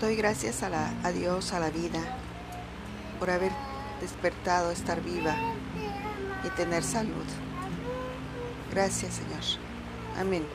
Doy gracias a, la, a Dios, a la vida, por haber despertado, estar viva y tener salud. Gracias, Señor. Amén.